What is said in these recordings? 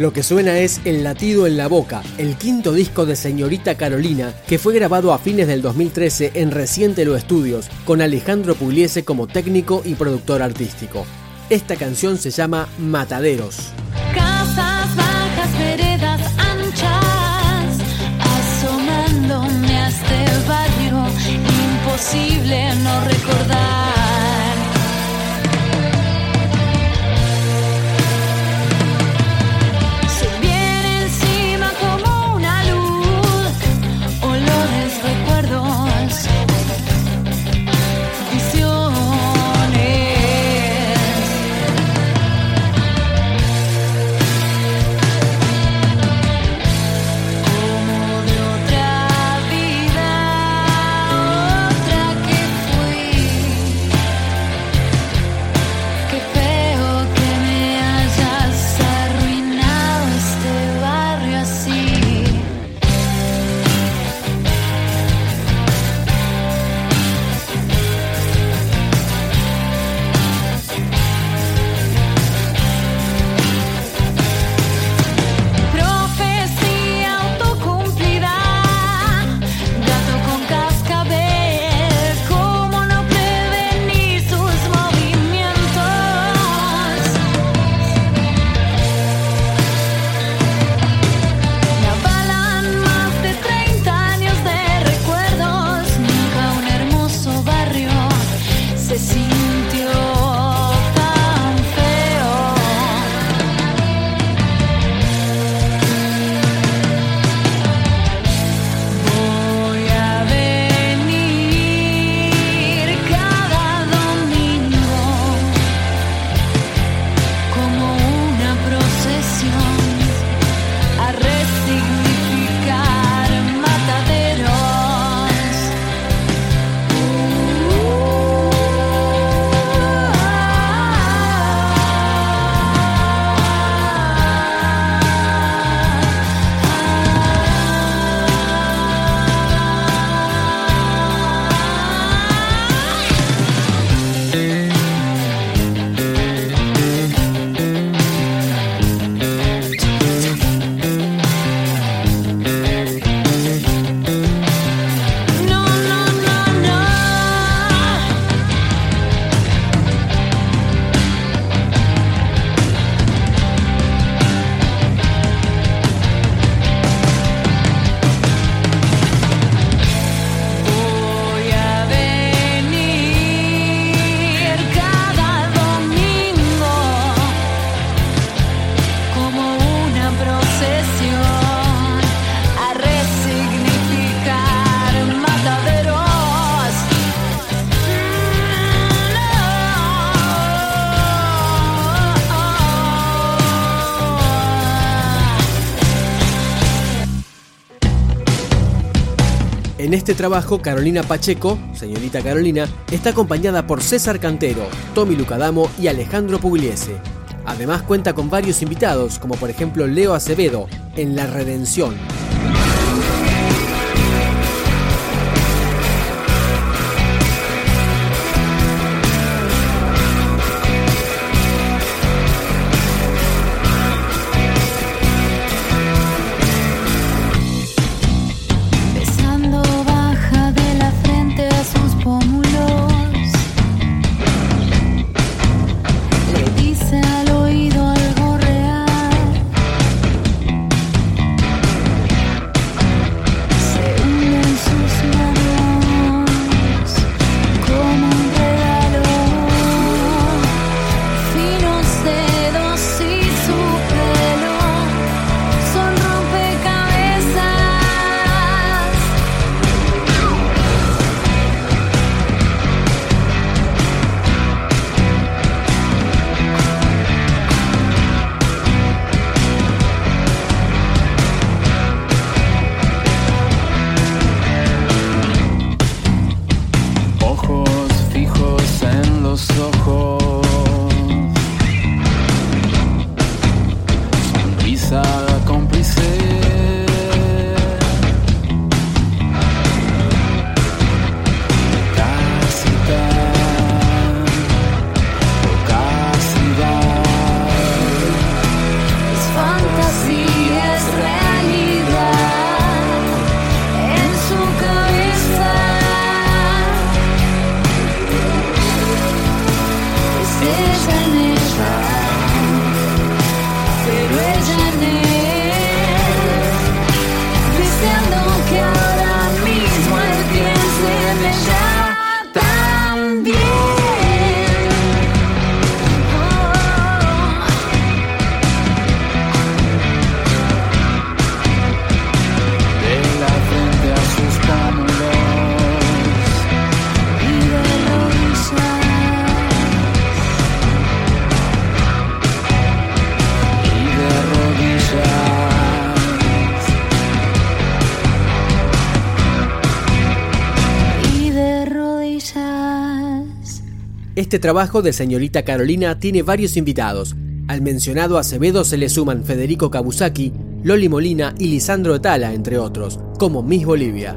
Lo que suena es El latido en la boca, el quinto disco de Señorita Carolina, que fue grabado a fines del 2013 en Reciente Lo Estudios, con Alejandro Pugliese como técnico y productor artístico. Esta canción se llama Mataderos. see En este trabajo, Carolina Pacheco, señorita Carolina, está acompañada por César Cantero, Tommy Lucadamo y Alejandro Pugliese. Además cuenta con varios invitados, como por ejemplo Leo Acevedo, en La Redención. is an Este trabajo de señorita Carolina tiene varios invitados. Al mencionado Acevedo se le suman Federico Kabusaki, Loli Molina y Lisandro Etala, entre otros, como Miss Bolivia.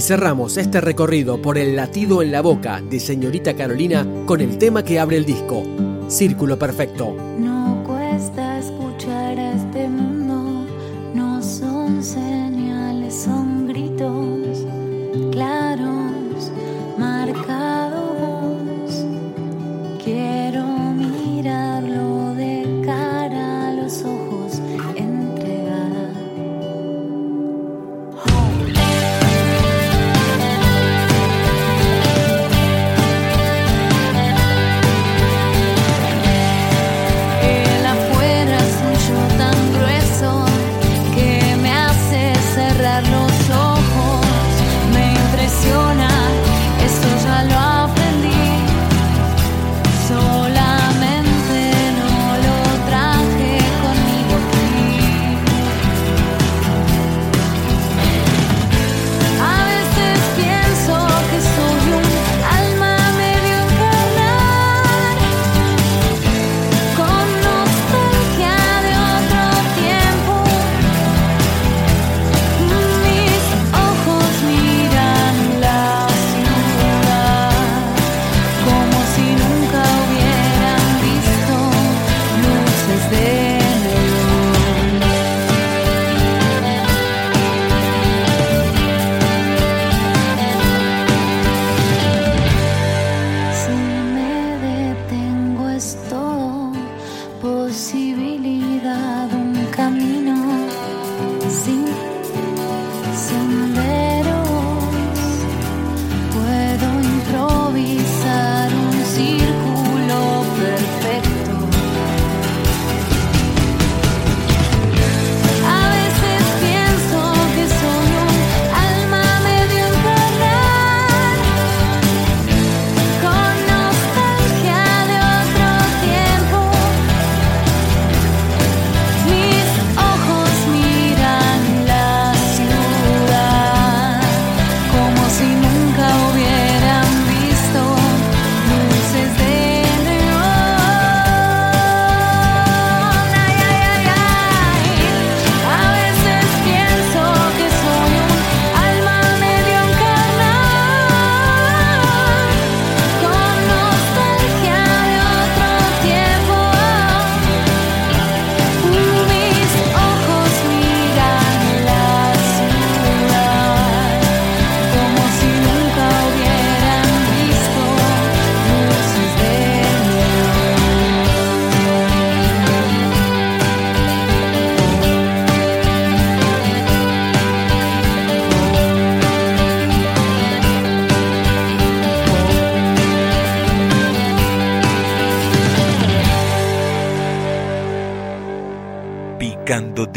cerramos este recorrido por el latido en la boca de señorita Carolina con el tema que abre el disco, Círculo Perfecto. No cuesta escuchar a este mundo, no son señales, son